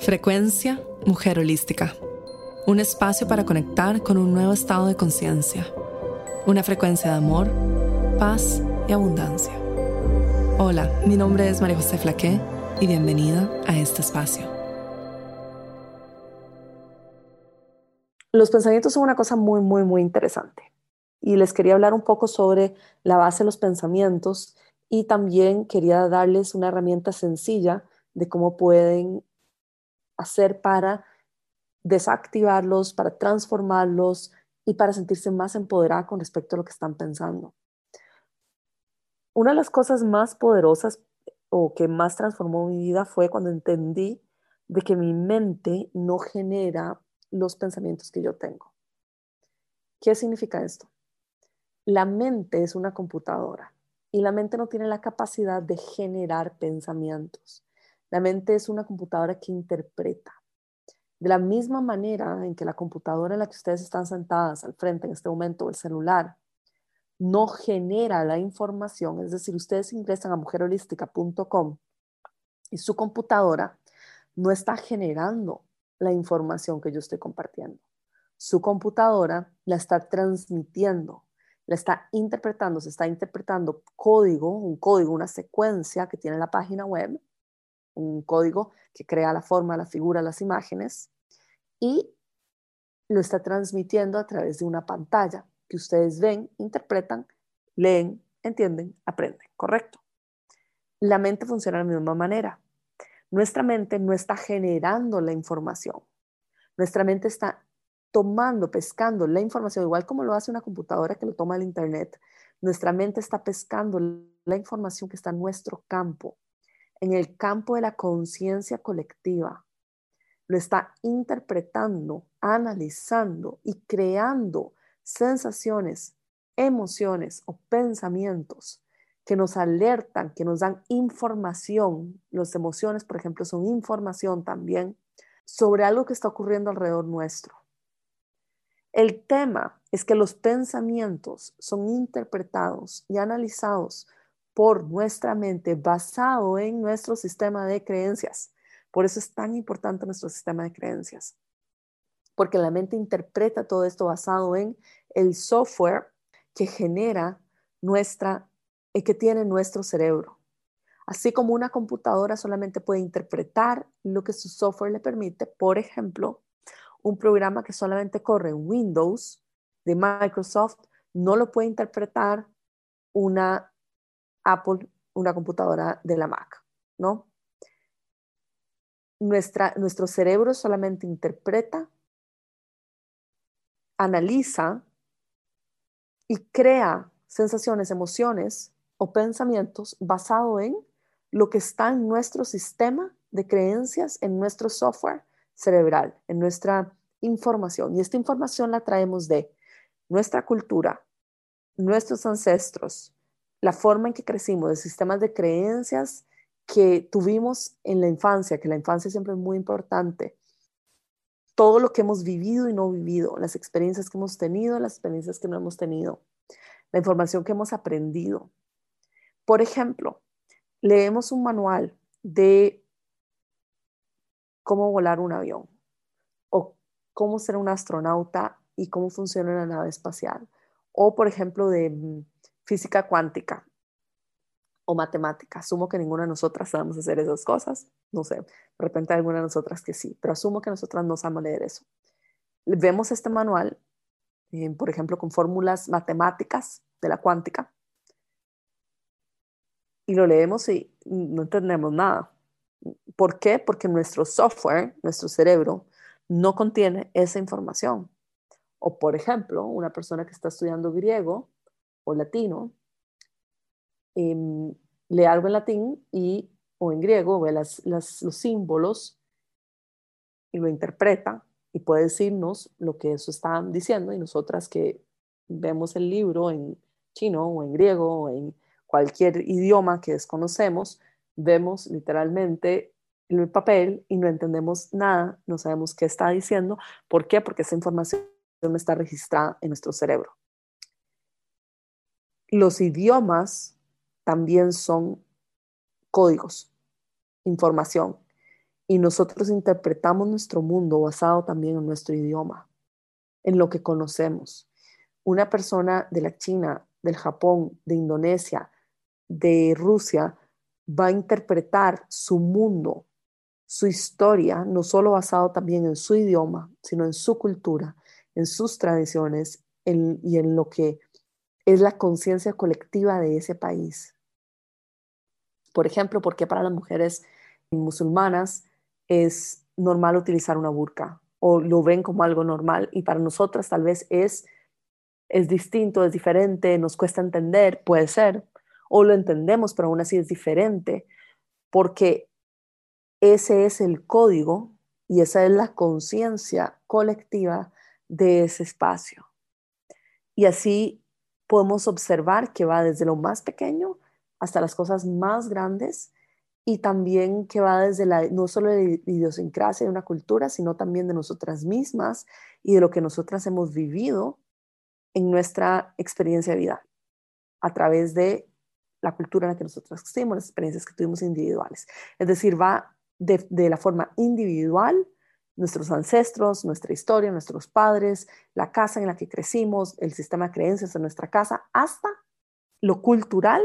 Frecuencia Mujer Holística. Un espacio para conectar con un nuevo estado de conciencia. Una frecuencia de amor, paz y abundancia. Hola, mi nombre es María José Flaqué y bienvenida a este espacio. Los pensamientos son una cosa muy, muy, muy interesante. Y les quería hablar un poco sobre la base de los pensamientos y también quería darles una herramienta sencilla de cómo pueden hacer para desactivarlos, para transformarlos y para sentirse más empoderada con respecto a lo que están pensando. Una de las cosas más poderosas o que más transformó mi vida fue cuando entendí de que mi mente no genera los pensamientos que yo tengo. ¿Qué significa esto? La mente es una computadora y la mente no tiene la capacidad de generar pensamientos. La mente es una computadora que interpreta. De la misma manera en que la computadora en la que ustedes están sentadas al frente en este momento, el celular, no genera la información, es decir, ustedes ingresan a mujerholística.com y su computadora no está generando la información que yo estoy compartiendo. Su computadora la está transmitiendo, la está interpretando, se está interpretando código, un código, una secuencia que tiene la página web un código que crea la forma, la figura, las imágenes y lo está transmitiendo a través de una pantalla que ustedes ven, interpretan, leen, entienden, aprenden, ¿correcto? La mente funciona de la misma manera. Nuestra mente no está generando la información. Nuestra mente está tomando, pescando la información, igual como lo hace una computadora que lo toma el Internet. Nuestra mente está pescando la información que está en nuestro campo en el campo de la conciencia colectiva. Lo está interpretando, analizando y creando sensaciones, emociones o pensamientos que nos alertan, que nos dan información. Las emociones, por ejemplo, son información también sobre algo que está ocurriendo alrededor nuestro. El tema es que los pensamientos son interpretados y analizados por nuestra mente basado en nuestro sistema de creencias. Por eso es tan importante nuestro sistema de creencias, porque la mente interpreta todo esto basado en el software que genera nuestra, y eh, que tiene nuestro cerebro. Así como una computadora solamente puede interpretar lo que su software le permite, por ejemplo, un programa que solamente corre en Windows de Microsoft no lo puede interpretar una Apple una computadora de la Mac, ¿no? Nuestra, nuestro cerebro solamente interpreta, analiza y crea sensaciones, emociones o pensamientos basado en lo que está en nuestro sistema de creencias, en nuestro software cerebral, en nuestra información. Y esta información la traemos de nuestra cultura, nuestros ancestros, la forma en que crecimos, de sistemas de creencias que tuvimos en la infancia, que la infancia siempre es muy importante, todo lo que hemos vivido y no vivido, las experiencias que hemos tenido, las experiencias que no hemos tenido, la información que hemos aprendido. Por ejemplo, leemos un manual de cómo volar un avión o cómo ser un astronauta y cómo funciona una nave espacial. O, por ejemplo, de mm, física cuántica o matemática. Asumo que ninguna de nosotras sabemos hacer esas cosas. No sé, de repente alguna de nosotras que sí, pero asumo que nosotras no sabemos leer eso. Vemos este manual, eh, por ejemplo, con fórmulas matemáticas de la cuántica, y lo leemos y no entendemos nada. ¿Por qué? Porque nuestro software, nuestro cerebro, no contiene esa información. O, por ejemplo, una persona que está estudiando griego o latino, em, lee algo en latín y, o en griego, ve las, los símbolos y lo interpreta y puede decirnos lo que eso está diciendo y nosotras que vemos el libro en chino o en griego o en cualquier idioma que desconocemos, vemos literalmente el papel y no entendemos nada, no sabemos qué está diciendo. ¿Por qué? Porque esa información está registrada en nuestro cerebro. Los idiomas también son códigos, información. y nosotros interpretamos nuestro mundo basado también en nuestro idioma, en lo que conocemos. Una persona de la China, del Japón, de Indonesia, de Rusia, va a interpretar su mundo, su historia, no solo basado también en su idioma, sino en su cultura, en sus tradiciones y en lo que es la conciencia colectiva de ese país. Por ejemplo, ¿por qué para las mujeres musulmanas es normal utilizar una burka o lo ven como algo normal y para nosotras tal vez es, es distinto, es diferente, nos cuesta entender, puede ser, o lo entendemos, pero aún así es diferente, porque ese es el código y esa es la conciencia colectiva de ese espacio. Y así podemos observar que va desde lo más pequeño hasta las cosas más grandes y también que va desde la, no solo de la idiosincrasia de una cultura, sino también de nosotras mismas y de lo que nosotras hemos vivido en nuestra experiencia de vida a través de la cultura en la que nosotros existimos, las experiencias que tuvimos individuales. Es decir, va de, de la forma individual, nuestros ancestros, nuestra historia, nuestros padres, la casa en la que crecimos, el sistema de creencias de nuestra casa, hasta lo cultural,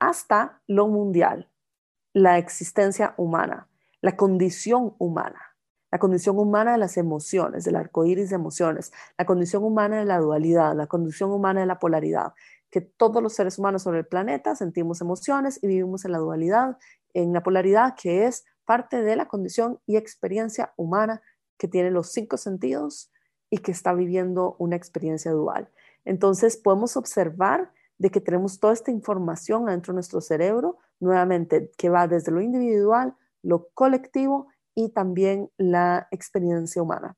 hasta lo mundial, la existencia humana, la condición humana, la condición humana de las emociones, del arco iris de emociones, la condición humana de la dualidad, la condición humana de la polaridad, que todos los seres humanos sobre el planeta sentimos emociones y vivimos en la dualidad, en la polaridad, que es parte de la condición y experiencia humana que tiene los cinco sentidos y que está viviendo una experiencia dual. Entonces podemos observar de que tenemos toda esta información dentro de nuestro cerebro, nuevamente, que va desde lo individual, lo colectivo y también la experiencia humana.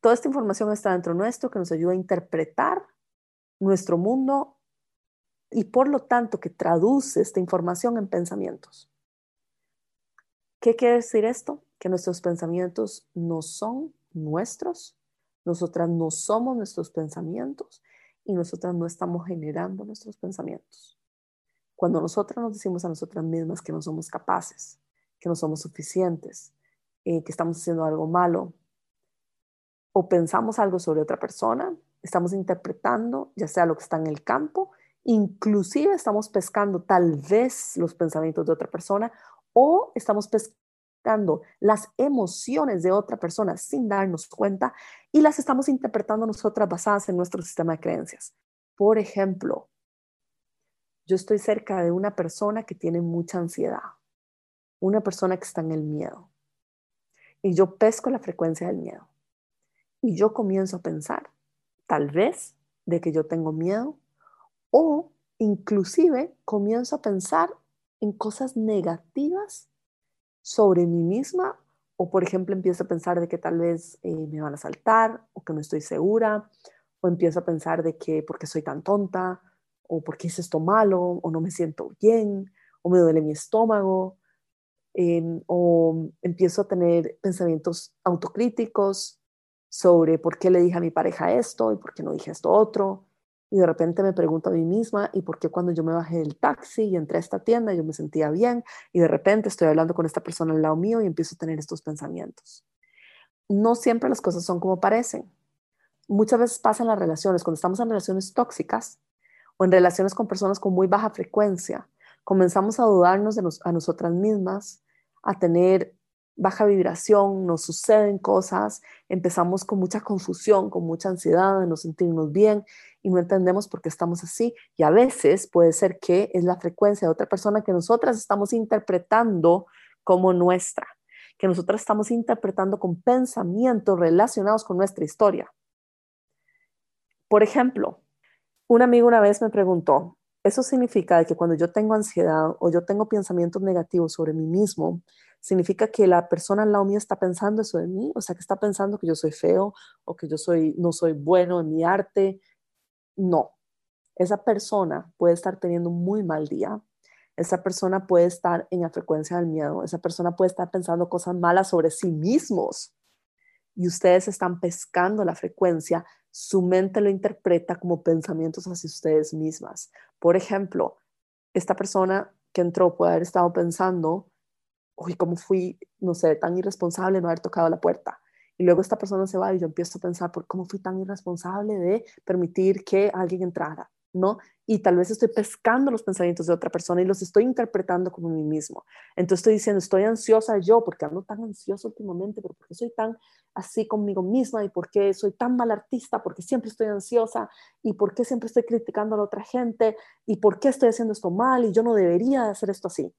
Toda esta información está dentro nuestro que nos ayuda a interpretar nuestro mundo y por lo tanto que traduce esta información en pensamientos. ¿Qué quiere decir esto? Que nuestros pensamientos no son nuestros, nosotras no somos nuestros pensamientos y nosotras no estamos generando nuestros pensamientos. Cuando nosotras nos decimos a nosotras mismas que no somos capaces, que no somos suficientes, eh, que estamos haciendo algo malo, o pensamos algo sobre otra persona, estamos interpretando ya sea lo que está en el campo, inclusive estamos pescando tal vez los pensamientos de otra persona o estamos pescando las emociones de otra persona sin darnos cuenta y las estamos interpretando nosotras basadas en nuestro sistema de creencias. Por ejemplo, yo estoy cerca de una persona que tiene mucha ansiedad, una persona que está en el miedo y yo pesco la frecuencia del miedo y yo comienzo a pensar, tal vez, de que yo tengo miedo o inclusive comienzo a pensar en cosas negativas sobre mí misma o por ejemplo empiezo a pensar de que tal vez eh, me van a saltar o que no estoy segura o empiezo a pensar de que porque soy tan tonta o porque hice esto malo o no me siento bien o me duele mi estómago em, o empiezo a tener pensamientos autocríticos sobre por qué le dije a mi pareja esto y por qué no dije esto otro. Y de repente me pregunto a mí misma, ¿y por qué cuando yo me bajé del taxi y entré a esta tienda yo me sentía bien? Y de repente estoy hablando con esta persona al lado mío y empiezo a tener estos pensamientos. No siempre las cosas son como parecen. Muchas veces pasa en las relaciones, cuando estamos en relaciones tóxicas o en relaciones con personas con muy baja frecuencia, comenzamos a dudarnos a nosotras mismas, a tener baja vibración, nos suceden cosas, empezamos con mucha confusión, con mucha ansiedad de no sentirnos bien y no entendemos por qué estamos así. Y a veces puede ser que es la frecuencia de otra persona que nosotras estamos interpretando como nuestra, que nosotras estamos interpretando con pensamientos relacionados con nuestra historia. Por ejemplo, un amigo una vez me preguntó, ¿eso significa que cuando yo tengo ansiedad o yo tengo pensamientos negativos sobre mí mismo, significa que la persona al lado mío está pensando eso de mí, o sea, que está pensando que yo soy feo o que yo soy, no soy bueno en mi arte. No, esa persona puede estar teniendo un muy mal día, esa persona puede estar en la frecuencia del miedo, esa persona puede estar pensando cosas malas sobre sí mismos. Y ustedes están pescando la frecuencia, su mente lo interpreta como pensamientos hacia ustedes mismas. Por ejemplo, esta persona que entró puede haber estado pensando, uy, ¿cómo fui, no sé, tan irresponsable no haber tocado la puerta? Y luego esta persona se va y yo empiezo a pensar, ¿por cómo fui tan irresponsable de permitir que alguien entrara? ¿No? Y tal vez estoy pescando los pensamientos de otra persona y los estoy interpretando como mí mismo. Entonces estoy diciendo, estoy ansiosa yo, porque ando tan ansiosa últimamente, porque soy tan así conmigo misma y porque soy tan mal artista, porque siempre estoy ansiosa y porque siempre estoy criticando a la otra gente y por qué estoy haciendo esto mal y yo no debería hacer esto así.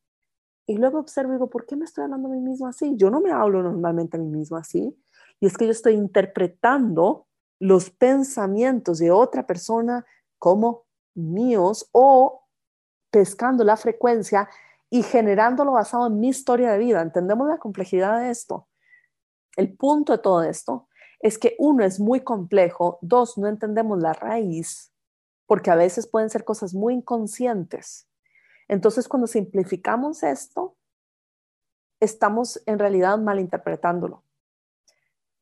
Y luego observo y digo, ¿por qué me estoy hablando a mí misma así? Yo no me hablo normalmente a mí misma así. Y es que yo estoy interpretando los pensamientos de otra persona como míos o pescando la frecuencia y generándolo basado en mi historia de vida. ¿Entendemos la complejidad de esto? El punto de todo esto es que uno es muy complejo, dos, no entendemos la raíz, porque a veces pueden ser cosas muy inconscientes. Entonces, cuando simplificamos esto, estamos en realidad malinterpretándolo.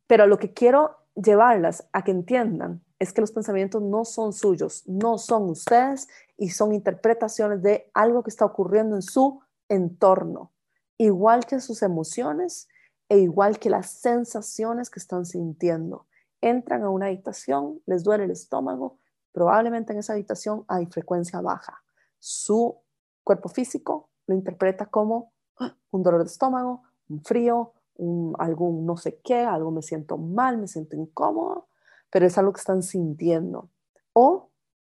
Pero lo que quiero llevarlas a que entiendan es que los pensamientos no son suyos, no son ustedes y son interpretaciones de algo que está ocurriendo en su entorno, igual que sus emociones e igual que las sensaciones que están sintiendo. Entran a una habitación, les duele el estómago, probablemente en esa habitación hay frecuencia baja. Su cuerpo físico lo interpreta como ah, un dolor de estómago, un frío, un, algún no sé qué, algo me siento mal, me siento incómodo pero es algo que están sintiendo. O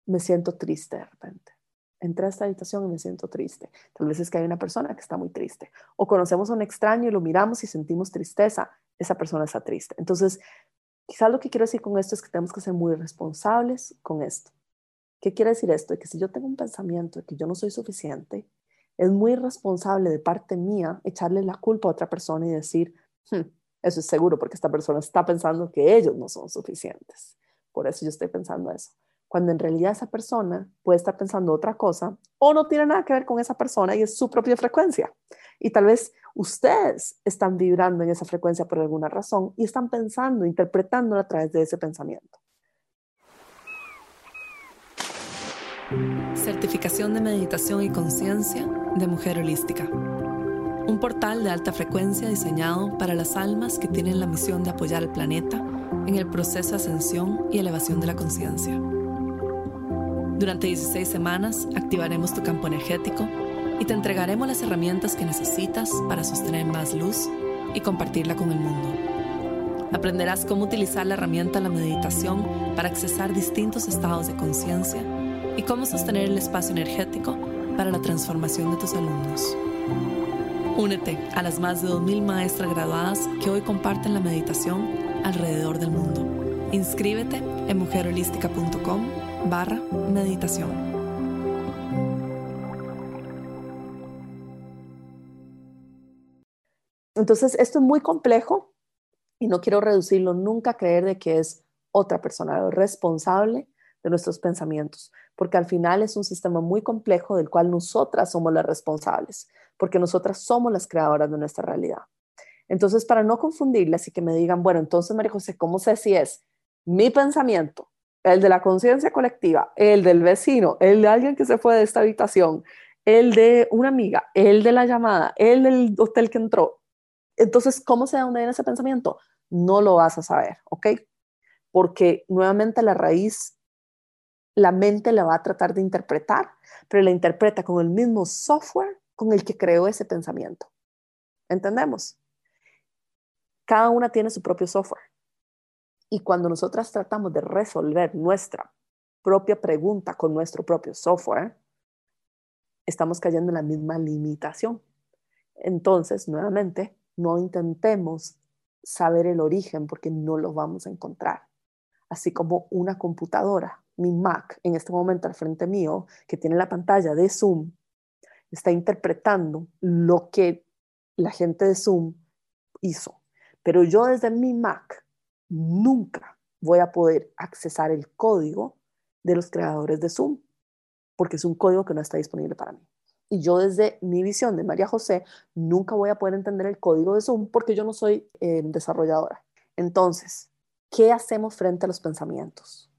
me siento triste de repente. Entré a esta habitación y me siento triste. Tal vez es que hay una persona que está muy triste. O conocemos a un extraño y lo miramos y sentimos tristeza. Esa persona está triste. Entonces, quizás lo que quiero decir con esto es que tenemos que ser muy responsables con esto. ¿Qué quiere decir esto? Que si yo tengo un pensamiento de que yo no soy suficiente, es muy responsable de parte mía echarle la culpa a otra persona y decir, hmm, eso es seguro porque esta persona está pensando que ellos no son suficientes. Por eso yo estoy pensando eso. Cuando en realidad esa persona puede estar pensando otra cosa o no tiene nada que ver con esa persona y es su propia frecuencia. Y tal vez ustedes están vibrando en esa frecuencia por alguna razón y están pensando, interpretando a través de ese pensamiento. Certificación de meditación y conciencia de mujer holística un portal de alta frecuencia diseñado para las almas que tienen la misión de apoyar al planeta en el proceso de ascensión y elevación de la conciencia. Durante 16 semanas activaremos tu campo energético y te entregaremos las herramientas que necesitas para sostener más luz y compartirla con el mundo. Aprenderás cómo utilizar la herramienta la meditación para accesar distintos estados de conciencia y cómo sostener el espacio energético para la transformación de tus alumnos. Únete a las más de 2.000 maestras graduadas que hoy comparten la meditación alrededor del mundo. Inscríbete en mujerholística.com barra meditación. Entonces, esto es muy complejo y no quiero reducirlo nunca a creer de que es otra persona responsable de nuestros pensamientos, porque al final es un sistema muy complejo del cual nosotras somos las responsables porque nosotras somos las creadoras de nuestra realidad. Entonces, para no confundirlas y que me digan, bueno, entonces, María José, ¿cómo sé si es mi pensamiento, el de la conciencia colectiva, el del vecino, el de alguien que se fue de esta habitación, el de una amiga, el de la llamada, el del hotel que entró? Entonces, ¿cómo sé de dónde viene ese pensamiento? No lo vas a saber, ¿ok? Porque nuevamente la raíz, la mente la va a tratar de interpretar, pero la interpreta con el mismo software con el que creó ese pensamiento. ¿Entendemos? Cada una tiene su propio software. Y cuando nosotras tratamos de resolver nuestra propia pregunta con nuestro propio software, estamos cayendo en la misma limitación. Entonces, nuevamente, no intentemos saber el origen porque no lo vamos a encontrar. Así como una computadora, mi Mac en este momento al frente mío, que tiene la pantalla de Zoom, está interpretando lo que la gente de Zoom hizo. Pero yo desde mi Mac nunca voy a poder accesar el código de los creadores de Zoom, porque es un código que no está disponible para mí. Y yo desde mi visión de María José nunca voy a poder entender el código de Zoom porque yo no soy eh, desarrolladora. Entonces, ¿qué hacemos frente a los pensamientos?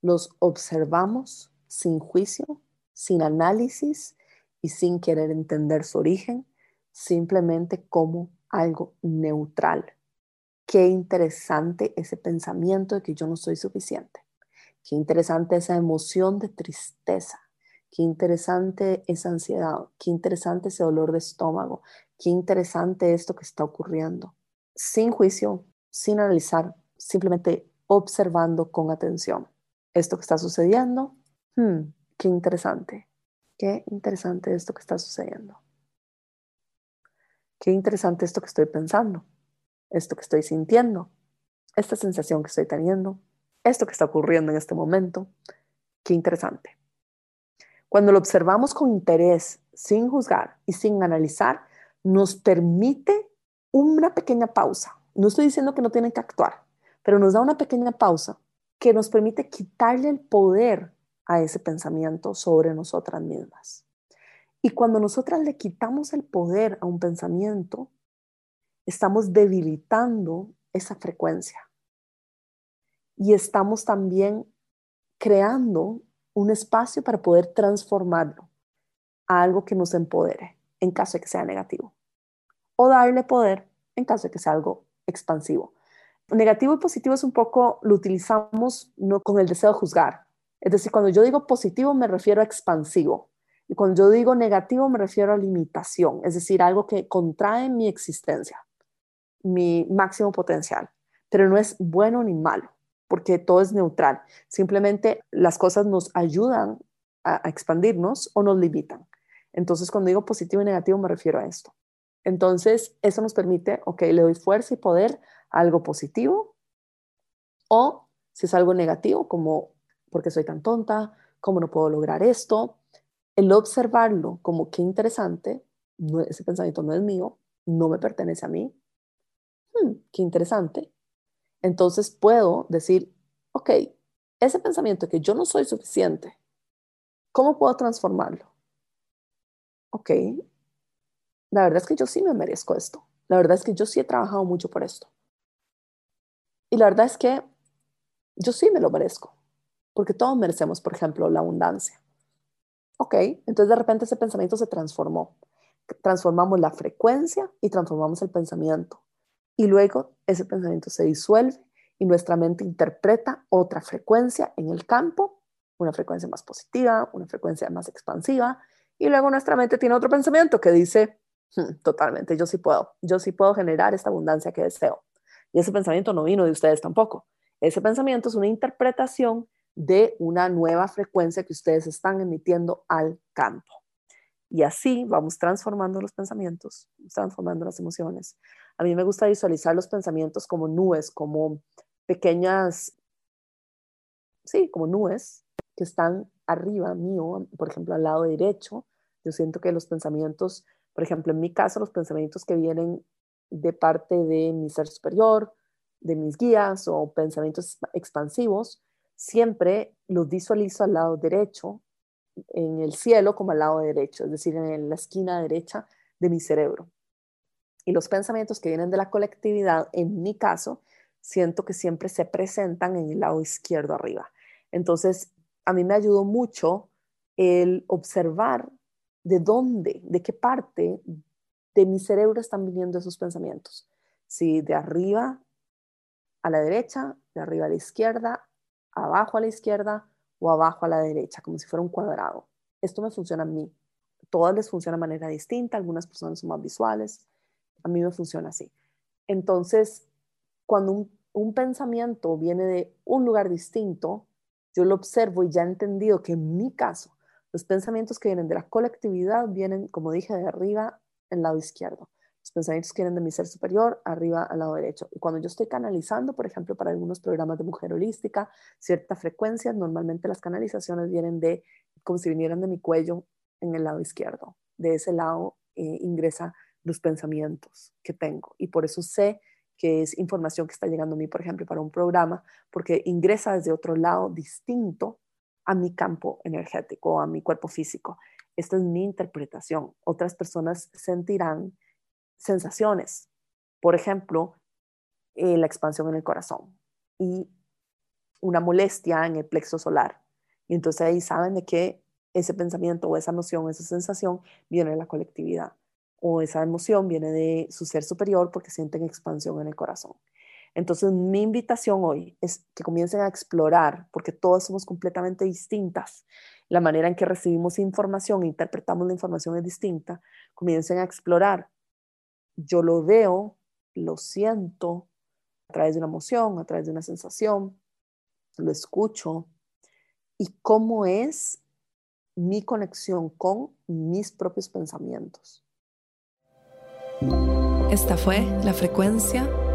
Los observamos sin juicio, sin análisis y sin querer entender su origen, simplemente como algo neutral. Qué interesante ese pensamiento de que yo no soy suficiente. Qué interesante esa emoción de tristeza. Qué interesante esa ansiedad. Qué interesante ese dolor de estómago. Qué interesante esto que está ocurriendo. Sin juicio, sin analizar, simplemente observando con atención. Esto que está sucediendo, hmm, qué interesante. Qué interesante esto que está sucediendo. Qué interesante esto que estoy pensando, esto que estoy sintiendo, esta sensación que estoy teniendo, esto que está ocurriendo en este momento. Qué interesante. Cuando lo observamos con interés, sin juzgar y sin analizar, nos permite una pequeña pausa. No estoy diciendo que no tienen que actuar, pero nos da una pequeña pausa que nos permite quitarle el poder a ese pensamiento sobre nosotras mismas. Y cuando nosotras le quitamos el poder a un pensamiento, estamos debilitando esa frecuencia. Y estamos también creando un espacio para poder transformarlo a algo que nos empodere en caso de que sea negativo. O darle poder en caso de que sea algo expansivo. Negativo y positivo es un poco, lo utilizamos con el deseo de juzgar, es decir, cuando yo digo positivo me refiero a expansivo. Y cuando yo digo negativo me refiero a limitación, es decir, algo que contrae mi existencia, mi máximo potencial. Pero no es bueno ni malo, porque todo es neutral. Simplemente las cosas nos ayudan a, expandirnos o nos limitan. Entonces, cuando digo positivo y negativo me refiero a esto. Entonces, eso nos permite, ok, le doy fuerza y poder a algo positivo o si es algo negativo, como ¿por qué soy tan tonta? ¿Cómo no puedo lograr esto? El observarlo como qué interesante, ese pensamiento no es mío, no me pertenece a mí. Hmm, qué interesante. Entonces puedo decir, ok, ese pensamiento que yo no soy suficiente, ¿cómo puedo transformarlo? Ok, la verdad es que yo sí me merezco esto. La verdad es que yo sí he trabajado mucho por esto. Y la verdad es que yo sí me lo merezco porque todos merecemos, por ejemplo, la abundancia. Ok, entonces de repente ese pensamiento se transformó. Transformamos la frecuencia y transformamos el pensamiento. Y luego ese pensamiento se disuelve y nuestra mente interpreta otra frecuencia en el campo, una frecuencia más positiva, una frecuencia más expansiva. Y luego nuestra mente tiene otro pensamiento que dice, hmm, totalmente, yo sí puedo, yo sí puedo generar esta abundancia que deseo. Y ese pensamiento no vino de ustedes tampoco. Ese pensamiento es una interpretación de una nueva frecuencia que ustedes están emitiendo al campo. Y así vamos transformando los pensamientos, transformando las emociones. A mí me gusta visualizar los pensamientos como nubes, como pequeñas, sí, como nubes que están arriba mío, por ejemplo, al lado derecho. Yo siento que los pensamientos, por ejemplo, en mi caso, los pensamientos que vienen de parte de mi ser superior, de mis guías o pensamientos expansivos, siempre los visualizo al lado derecho, en el cielo como al lado derecho, es decir, en la esquina derecha de mi cerebro. Y los pensamientos que vienen de la colectividad, en mi caso, siento que siempre se presentan en el lado izquierdo arriba. Entonces, a mí me ayudó mucho el observar de dónde, de qué parte de mi cerebro están viniendo esos pensamientos. Si de arriba a la derecha, de arriba a la izquierda, abajo a la izquierda o abajo a la derecha, como si fuera un cuadrado. Esto me funciona a mí. Todas les funciona de manera distinta, algunas personas son más visuales, a mí me funciona así. Entonces, cuando un, un pensamiento viene de un lugar distinto, yo lo observo y ya he entendido que en mi caso, los pensamientos que vienen de la colectividad vienen, como dije, de arriba el lado izquierdo. Los pensamientos que vienen de mi ser superior, arriba al lado derecho. Y cuando yo estoy canalizando, por ejemplo, para algunos programas de mujer holística, cierta frecuencia, normalmente las canalizaciones vienen de, como si vinieran de mi cuello en el lado izquierdo. De ese lado eh, ingresa los pensamientos que tengo. Y por eso sé que es información que está llegando a mí, por ejemplo, para un programa, porque ingresa desde otro lado distinto a mi campo energético, a mi cuerpo físico. Esta es mi interpretación. Otras personas sentirán sensaciones. Por ejemplo, eh, la expansión en el corazón y una molestia en el plexo solar. Y entonces ahí saben de que ese pensamiento o esa emoción, esa sensación viene de la colectividad o esa emoción viene de su ser superior porque sienten expansión en el corazón. Entonces, mi invitación hoy es que comiencen a explorar, porque todas somos completamente distintas. La manera en que recibimos información, interpretamos la información es distinta. Comiencen a explorar. Yo lo veo, lo siento a través de una emoción, a través de una sensación, lo escucho. ¿Y cómo es mi conexión con mis propios pensamientos? Esta fue la frecuencia